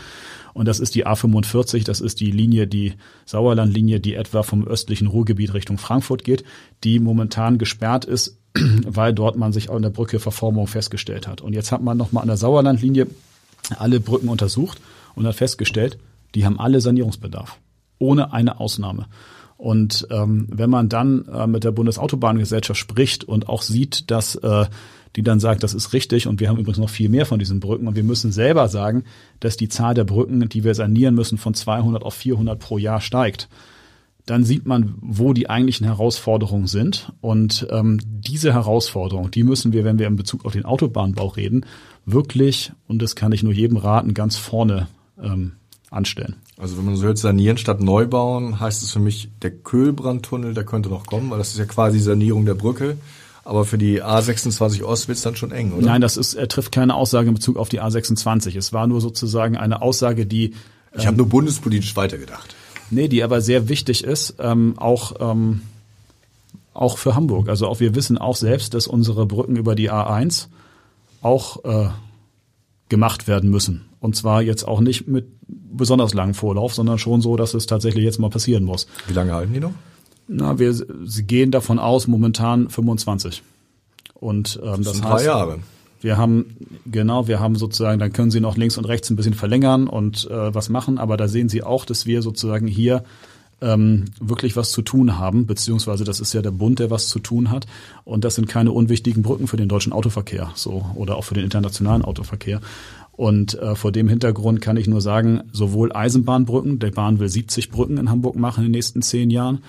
Und das ist die A45, das ist die Linie, die Sauerlandlinie, die etwa vom östlichen Ruhrgebiet Richtung Frankfurt geht, die momentan gesperrt ist, weil dort man sich an der Brücke Verformung festgestellt hat. Und jetzt hat man nochmal an der Sauerlandlinie alle Brücken untersucht und hat festgestellt, die haben alle Sanierungsbedarf. Ohne eine Ausnahme. Und ähm, wenn man dann äh, mit der Bundesautobahngesellschaft spricht und auch sieht, dass äh, die dann sagt, das ist richtig und wir haben übrigens noch viel mehr von diesen Brücken und wir müssen selber sagen, dass die Zahl der Brücken, die wir sanieren müssen, von 200 auf 400 pro Jahr steigt. Dann sieht man, wo die eigentlichen Herausforderungen sind. Und ähm, diese Herausforderungen, die müssen wir, wenn wir in Bezug auf den Autobahnbau reden, wirklich, und das kann ich nur jedem raten, ganz vorne ähm, anstellen. Also wenn man so hört, sanieren statt neu bauen, heißt es für mich, der Köhlbrandtunnel, der könnte noch kommen, weil das ist ja quasi Sanierung der Brücke. Aber für die A26 Ost wird es dann schon eng, oder? Nein, das ist, er trifft keine Aussage in Bezug auf die A26. Es war nur sozusagen eine Aussage, die. Ich ähm, habe nur bundespolitisch weitergedacht. Nee, die aber sehr wichtig ist, ähm, auch, ähm, auch für Hamburg. Also auch wir wissen auch selbst, dass unsere Brücken über die A1 auch äh, gemacht werden müssen. Und zwar jetzt auch nicht mit besonders langem Vorlauf, sondern schon so, dass es tatsächlich jetzt mal passieren muss. Wie lange halten die noch? Na, wir sie gehen davon aus, momentan 25. Und ähm, das, das heißt, Jahre. Wir haben genau, wir haben sozusagen, dann können Sie noch links und rechts ein bisschen verlängern und äh, was machen, aber da sehen Sie auch, dass wir sozusagen hier ähm, wirklich was zu tun haben, beziehungsweise das ist ja der Bund, der was zu tun hat. Und das sind keine unwichtigen Brücken für den deutschen Autoverkehr, so oder auch für den internationalen Autoverkehr. Und äh, vor dem Hintergrund kann ich nur sagen, sowohl Eisenbahnbrücken, der Bahn will 70 Brücken in Hamburg machen in den nächsten zehn Jahren,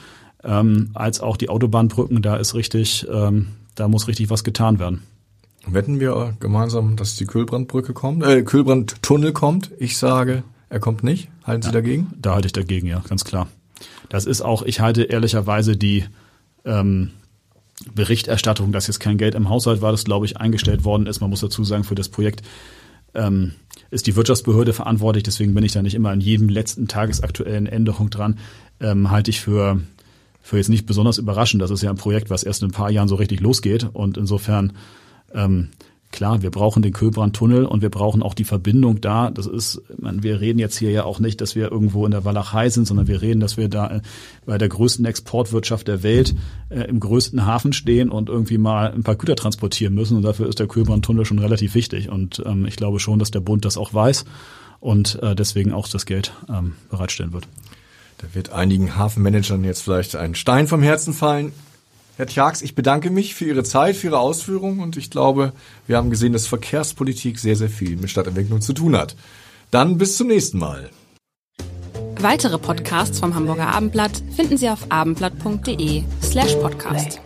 ähm, als auch die Autobahnbrücken, da ist richtig, ähm, da muss richtig was getan werden. Wetten wir gemeinsam, dass die Kühlbrandbrücke kommt, äh, Kühlbrandtunnel kommt? Ich sage, er kommt nicht. Halten Sie ja, dagegen? Da halte ich dagegen, ja, ganz klar. Das ist auch, ich halte ehrlicherweise die ähm, Berichterstattung, dass jetzt kein Geld im Haushalt war, das glaube ich eingestellt worden ist. Man muss dazu sagen, für das Projekt ähm, ist die Wirtschaftsbehörde verantwortlich, deswegen bin ich da nicht immer an jedem letzten tagesaktuellen Änderung dran. Ähm, halte ich für für jetzt nicht besonders überraschend. Das ist ja ein Projekt, was erst in ein paar Jahren so richtig losgeht. Und insofern, ähm, klar, wir brauchen den Köhlbrandtunnel und wir brauchen auch die Verbindung da. Das ist, man, wir reden jetzt hier ja auch nicht, dass wir irgendwo in der Walachei sind, sondern wir reden, dass wir da äh, bei der größten Exportwirtschaft der Welt äh, im größten Hafen stehen und irgendwie mal ein paar Güter transportieren müssen. Und dafür ist der Köhlbrandtunnel schon relativ wichtig. Und ähm, ich glaube schon, dass der Bund das auch weiß und äh, deswegen auch das Geld ähm, bereitstellen wird. Da wird einigen Hafenmanagern jetzt vielleicht ein Stein vom Herzen fallen. Herr Tjax, ich bedanke mich für Ihre Zeit, für Ihre Ausführungen und ich glaube, wir haben gesehen, dass Verkehrspolitik sehr, sehr viel mit Stadtentwicklung zu tun hat. Dann bis zum nächsten Mal. Weitere Podcasts vom Hamburger Abendblatt finden Sie auf abendblatt.de slash podcast.